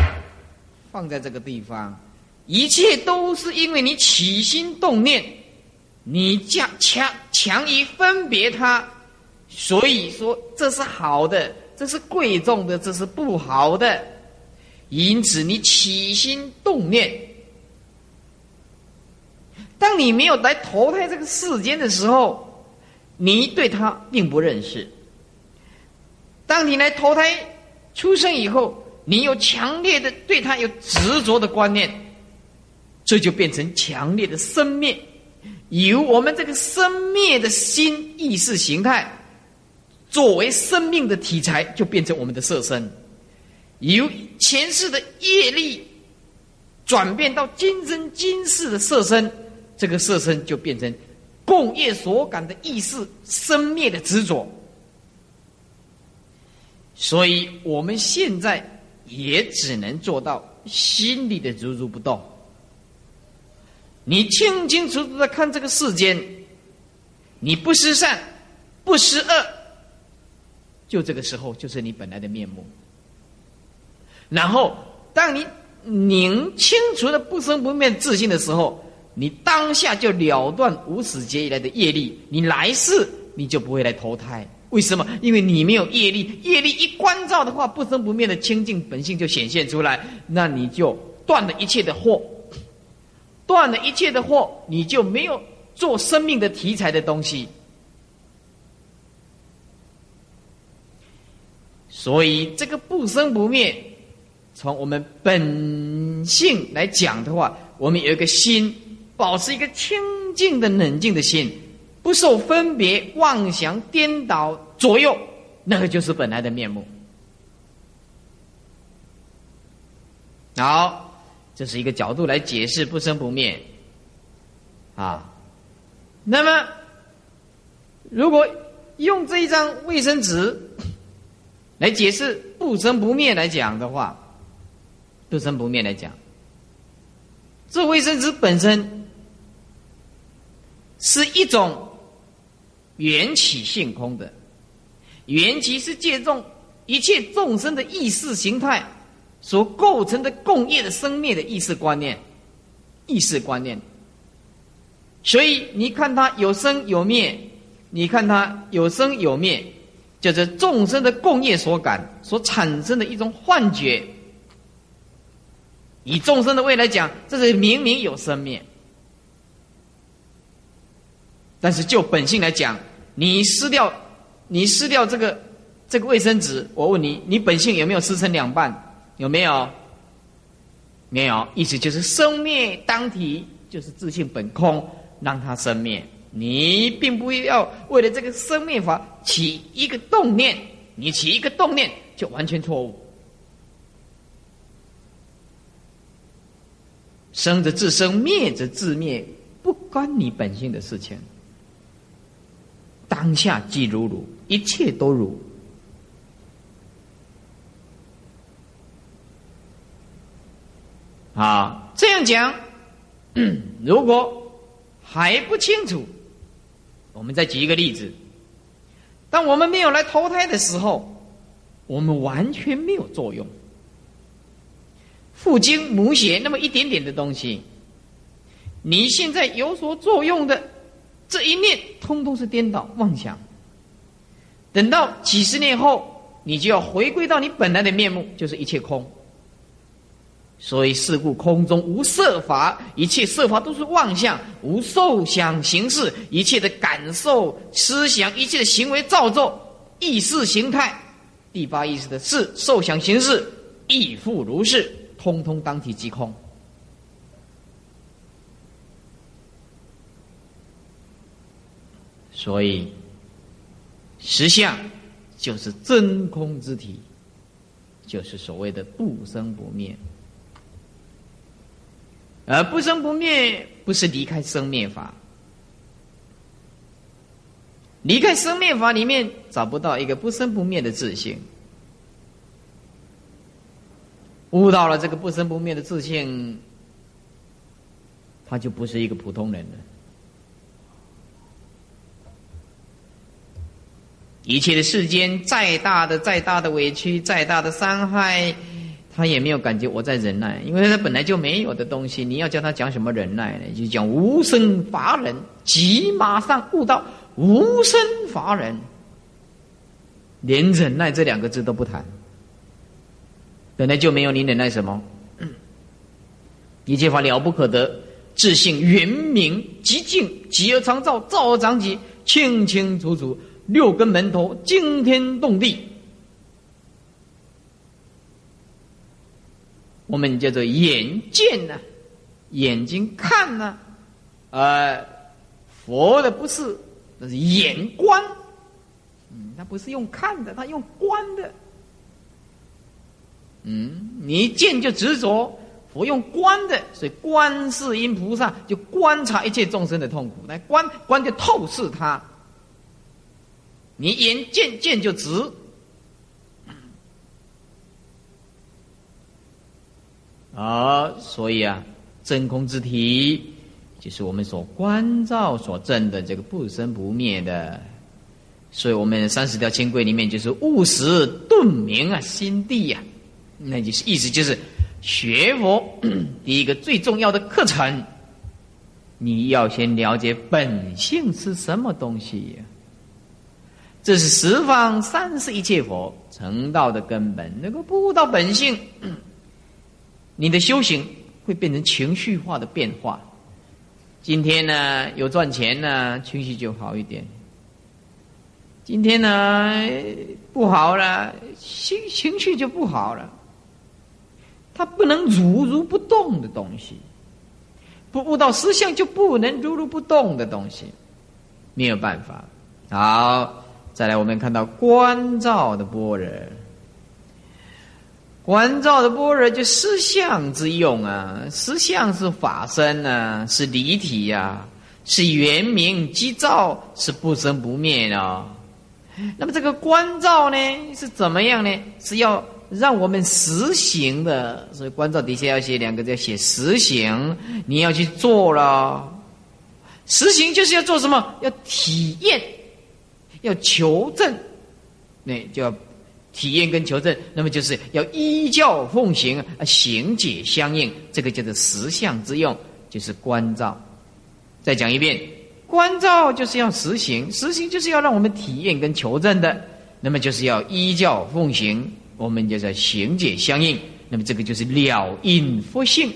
放在这个地方，一切都是因为你起心动念，你强强强于分别它。所以说，这是好的，这是贵重的，这是不好的。因此，你起心动念，当你没有来投胎这个世间的时候，你对他并不认识；当你来投胎出生以后，你有强烈的对他有执着的观念，这就变成强烈的生灭。由我们这个生灭的心意识形态。作为生命的题材，就变成我们的色身，由前世的业力转变到今生今世的色身，这个色身就变成共业所感的意识生灭的执着。所以我们现在也只能做到心里的如如不动。你清清楚楚的看这个世间，你不失善，不失恶。就这个时候，就是你本来的面目。然后，当你拧清楚了不生不灭自信的时候，你当下就了断无始劫以来的业力，你来世你就不会来投胎。为什么？因为你没有业力，业力一关照的话，不生不灭的清净本性就显现出来，那你就断了一切的祸，断了一切的祸，你就没有做生命的题材的东西。所以，这个不生不灭，从我们本性来讲的话，我们有一个心，保持一个清净的、冷静的心，不受分别、妄想、颠倒左右，那个就是本来的面目。好，这是一个角度来解释不生不灭。啊，那么，如果用这一张卫生纸。来解释不生不灭来讲的话，不生不灭来讲，这卫生纸本身是一种缘起性空的，缘起是借重一切众生的意识形态所构成的共业的生灭的意识观念，意识观念。所以你看它有生有灭，你看它有生有灭。就是众生的共业所感所产生的一种幻觉。以众生的位来讲，这是明明有生灭，但是就本性来讲，你撕掉，你撕掉这个这个卫生纸，我问你，你本性有没有撕成两半？有没有？没有，意思就是生灭当体，就是自性本空，让它生灭。你并不要为了这个生灭法起一个动念，你起一个动念就完全错误。生则自生，灭则自灭，不关你本性的事情。当下即如如，一切都如。啊，这样讲，如果还不清楚，我们再举一个例子：当我们没有来投胎的时候，我们完全没有作用。父精母血那么一点点的东西，你现在有所作用的这一念，通通是颠倒妄想。等到几十年后，你就要回归到你本来的面目，就是一切空。所以事故空中无色法，一切色法都是妄想，无受想行识，一切的感受、思想、一切的行为造作、意识形态，第八意识的是、受想行识，亦复如是。通通当体即空，所以实相就是真空之体，就是所谓的不生不灭。而不生不灭不是离开生灭法，离开生灭法里面找不到一个不生不灭的自性。悟到了这个不生不灭的自性，他就不是一个普通人了。一切的世间，再大的、再大的委屈、再大的伤害，他也没有感觉我在忍耐，因为他本来就没有的东西。你要叫他讲什么忍耐呢？就讲无生法忍，即马上悟到无生法忍，连忍耐这两个字都不谈。本来就没有你忍耐什么，一切法了不可得，自性圆明极净，极而常照，照而常极，清清楚楚，六根门头惊天动地。我们叫做眼见呐，眼睛看呐，呃，佛的不是，那是眼观，嗯，他不是用看的，他用观的。嗯，你一见就执着，佛用观的，所以观世音菩萨就观察一切众生的痛苦，来观观就透视他。你眼见见就直，啊，所以啊，真空之体就是我们所观照所证的这个不生不灭的，所以我们三十条清规里面就是务实顿明啊，心地呀。那就是意思就是学佛第一个最重要的课程，你要先了解本性是什么东西呀？这是十方三世一切佛成道的根本。那个不悟到本性，你的修行会变成情绪化的变化。今天呢有赚钱呢，情绪就好一点；今天呢不好了，情情绪就不好了。它不能如如不动的东西，不悟到实相就不能如如不动的东西，没有办法。好，再来我们看到观照的般若，观照的般若就实相之用啊，实相是法身啊，是离体呀，是圆明即照，是不生不灭的。那么这个观照呢，是怎么样呢？是要。让我们实行的，所以关照底下要写两个字，要写实行。你要去做了，实行就是要做什么？要体验，要求证，那就要体验跟求证。那么就是要依教奉行，行解相应，这个叫做实相之用，就是关照。再讲一遍，关照就是要实行，实行就是要让我们体验跟求证的。那么就是要依教奉行，我们就是行解相应。那么这个就是了因佛性，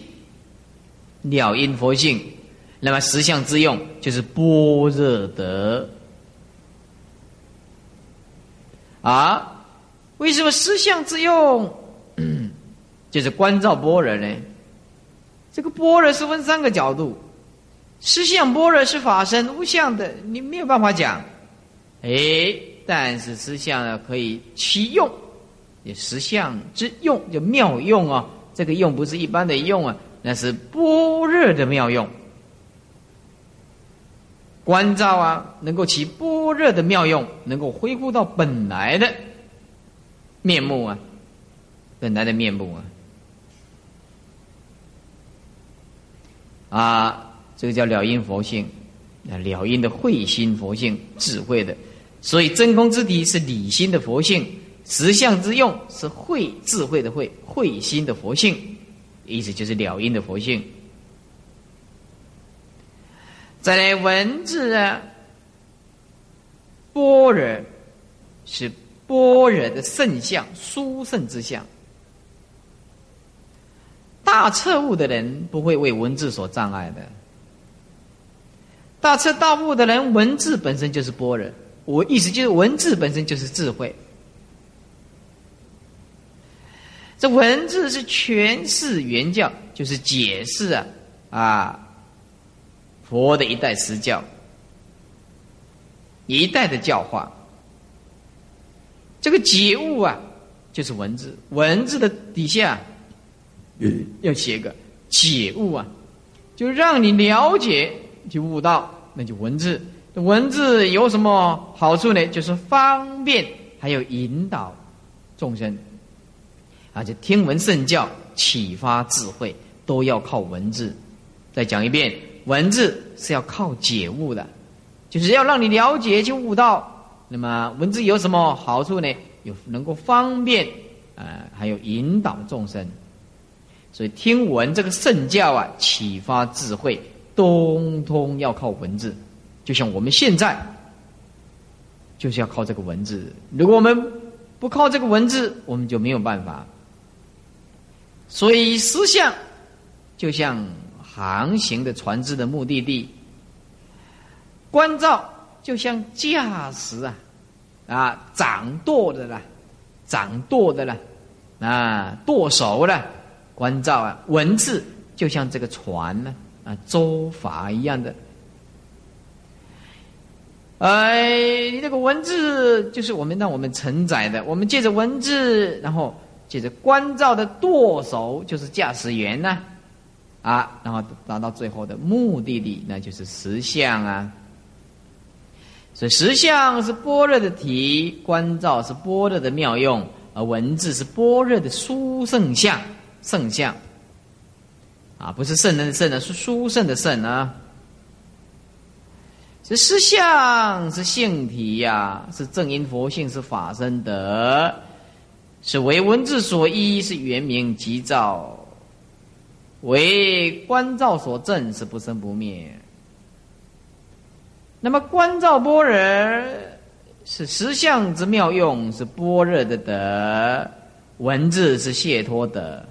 了因佛性。那么实相之用就是般若德啊。为什么实相之用就是观照般若呢？这个般若是分三个角度，实相般若是法身无相的，你没有办法讲。哎，但是实相呢可以其用。也实相之用，就妙用啊！这个用不是一般的用啊，那是般若的妙用。观照啊，能够起般若的妙用，能够恢复到本来的面目啊，本来的面目啊。啊，这个叫了因佛性，啊，了因的慧心佛性，智慧的，所以真空之体是理心的佛性。实相之用是慧智慧的慧慧心的佛性，意思就是了因的佛性。再来文字啊，般若是般若的圣相，殊胜之相。大彻悟的人不会为文字所障碍的。大彻大悟的人，文字本身就是般若，我意思就是文字本身就是智慧。这文字是诠释原教，就是解释啊啊佛的一代实教，一代的教化。这个解悟啊，就是文字，文字的底下要写个解悟啊，就让你了解，就悟道，那就文字。文字有什么好处呢？就是方便，还有引导众生。而且听闻圣教，启发智慧，都要靠文字。再讲一遍，文字是要靠解悟的，就是要让你了解就悟道。那么文字有什么好处呢？有能够方便，呃，还有引导众生。所以听闻这个圣教啊，启发智慧，通通要靠文字。就像我们现在，就是要靠这个文字。如果我们不靠这个文字，我们就没有办法。所以，思想就像航行的船只的目的地；关照就像驾驶啊，啊，掌舵的啦，掌舵的啦，啊，舵手了。关照啊，文字就像这个船呢，啊，舟筏一样的。哎，你这个文字就是我们让我们承载的，我们借着文字，然后。借着关照的舵手就是驾驶员呢，啊然后达到最后的目的地，那就是实相啊。所以实相是般若的体，关照是般若的妙用，而文字是般若的殊胜相，圣相。啊，不是圣人的圣呢，是殊胜的圣啊。这实相是性体呀，是正因佛性，是法身德。是为文字所依，是原名即照；为观照所证，是不生不灭。那么观照般若是实相之妙用，是般若的德；文字是解脱德。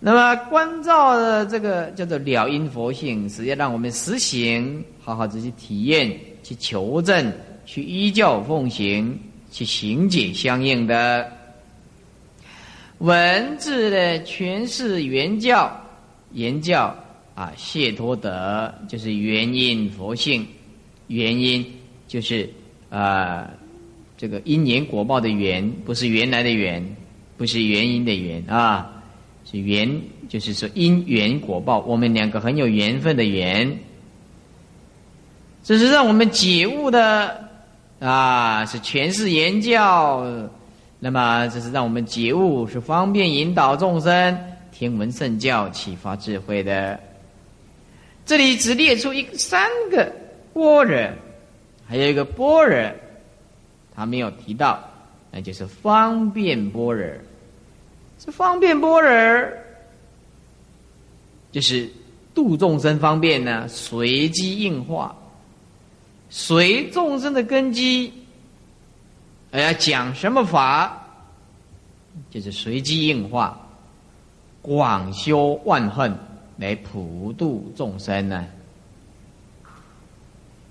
那么观照的这个叫做了因佛性，是要让我们实行，好好的去体验、去求证、去依教奉行。去行解相应的文字的诠释原教原教啊，谢托德就是原因佛性，原因就是啊这个因缘果报的缘，不是原来的缘，不是原因的缘啊，是缘，就是说因缘果报，我们两个很有缘分的缘，这是让我们解悟的。啊，是诠释言教，那么这是让我们觉悟，是方便引导众生听闻圣教，启发智慧的。这里只列出一三个波若，还有一个波若，他没有提到，那就是方便波若。这方便波若，就是度众生方便呢，随机应化。随众生的根基而要讲什么法，就是随机应化，广修万恨，来普度众生呢。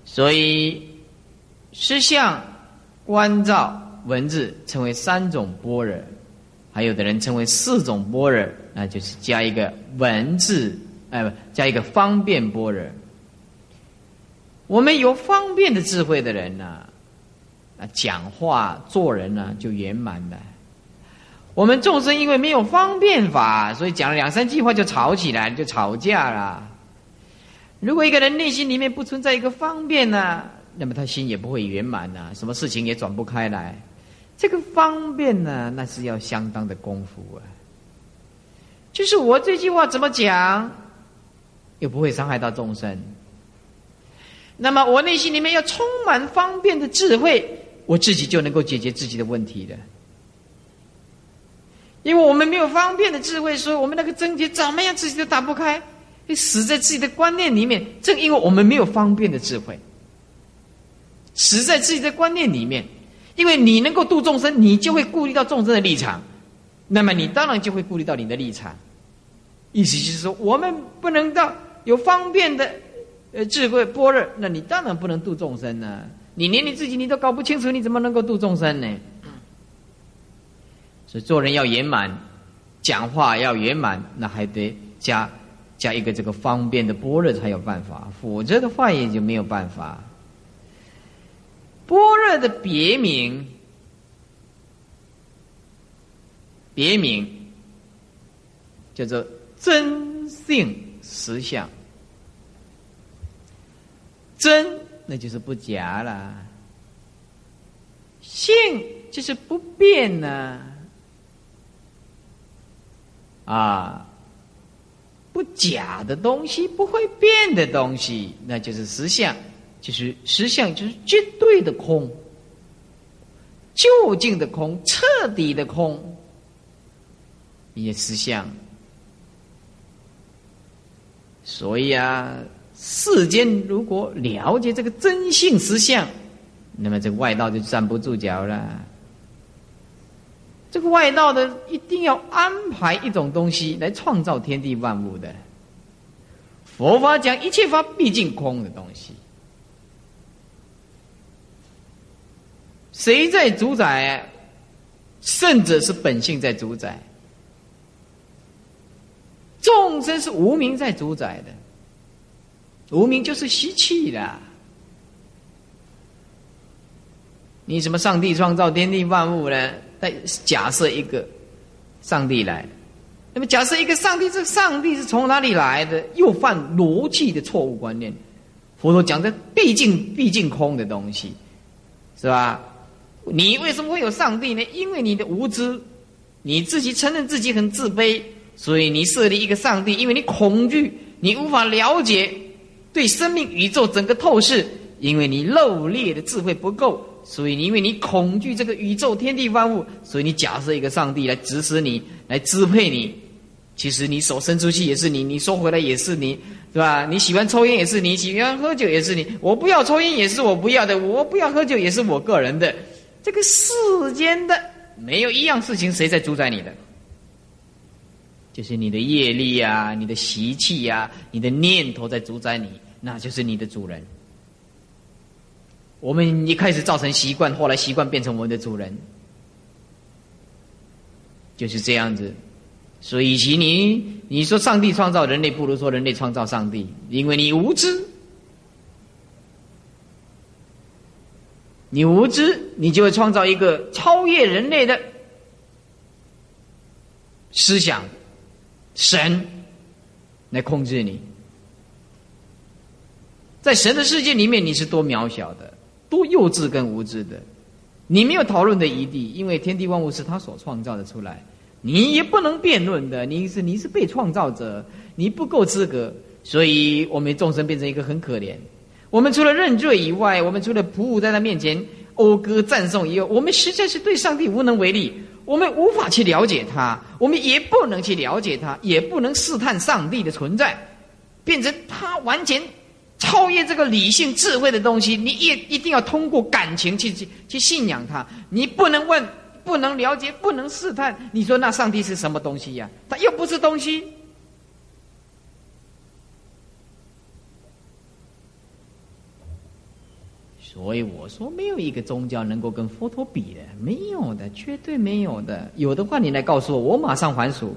所以，实相、观照、文字称为三种般若，还有的人称为四种般若，那就是加一个文字，哎不，加一个方便般若。我们有方便的智慧的人呢，啊讲话做人呢就圆满了。我们众生因为没有方便法，所以讲了两三句话就吵起来，就吵架了。如果一个人内心里面不存在一个方便呢，那么他心也不会圆满呐，什么事情也转不开来。这个方便呢，那是要相当的功夫啊。就是我这句话怎么讲，又不会伤害到众生。那么我内心里面要充满方便的智慧，我自己就能够解决自己的问题的。因为我们没有方便的智慧，所以我们那个症结怎么样自己都打不开。你死在自己的观念里面，正因为我们没有方便的智慧，死在自己的观念里面。因为你能够度众生，你就会顾虑到众生的立场，那么你当然就会顾虑到你的立场。意思就是说，我们不能到有方便的呃智慧般若，那你当然不能度众生呢。你连你自己你都搞不清楚，你怎么能够度众生呢？所以做人要圆满，讲话要圆满，那还得加。加一个这个方便的般若才有办法，否则的话也就没有办法。般若的别名，别名叫做真性实相。真那就是不假啦，性就是不变呢，啊。不假的东西，不会变的东西，那就是实相，就是实相，就是绝对的空，究竟的空，彻底的空，也实相。所以啊，世间如果了解这个真性实相，那么这个外道就站不住脚了。这个外道的一定要安排一种东西来创造天地万物的。佛法讲一切法毕竟空的东西，谁在主宰？圣者是本性在主宰，众生是无名在主宰的。无名就是吸气的。你什么上帝创造天地万物呢？再假设一个上帝来，那么假设一个上帝，这上帝是从哪里来的？又犯逻辑的错误观念。佛陀讲的毕竟毕竟空的东西，是吧？你为什么会有上帝呢？因为你的无知，你自己承认自己很自卑，所以你设立一个上帝。因为你恐惧，你无法了解对生命宇宙整个透视，因为你漏裂的智慧不够。所以你，因为你恐惧这个宇宙天地万物，所以你假设一个上帝来指使你，来支配你。其实你手伸出去也是你，你收回来也是你，对吧？你喜欢抽烟也是你，喜欢喝酒也是你。我不要抽烟也是我不要的，我不要喝酒也是我个人的。这个世间的没有一样事情谁在主宰你的，就是你的业力呀，你的习气呀，你的念头在主宰你，那就是你的主人。我们一开始造成习惯，后来习惯变成我们的主人，就是这样子。所以，与其你你说上帝创造人类，不如说人类创造上帝，因为你无知，你无知，你就会创造一个超越人类的思想神来控制你。在神的世界里面，你是多渺小的。多幼稚跟无知的，你没有讨论的余地，因为天地万物是他所创造的出来，你也不能辩论的。你是你是被创造者，你不够资格，所以我们众生变成一个很可怜。我们除了认罪以外，我们除了匍匐在他面前讴歌赞颂以外，我们实在是对上帝无能为力。我们无法去了解他，我们也不能去了解他，也不能试探上帝的存在，变成他完全超越这个理性智慧的东西，你也一定要通过感情去去去信仰他。你不能问，不能了解，不能试探。你说那上帝是什么东西呀？他又不是东西。所以我说，没有一个宗教能够跟佛陀比的，没有的，绝对没有的。有的话，你来告诉我，我马上还俗。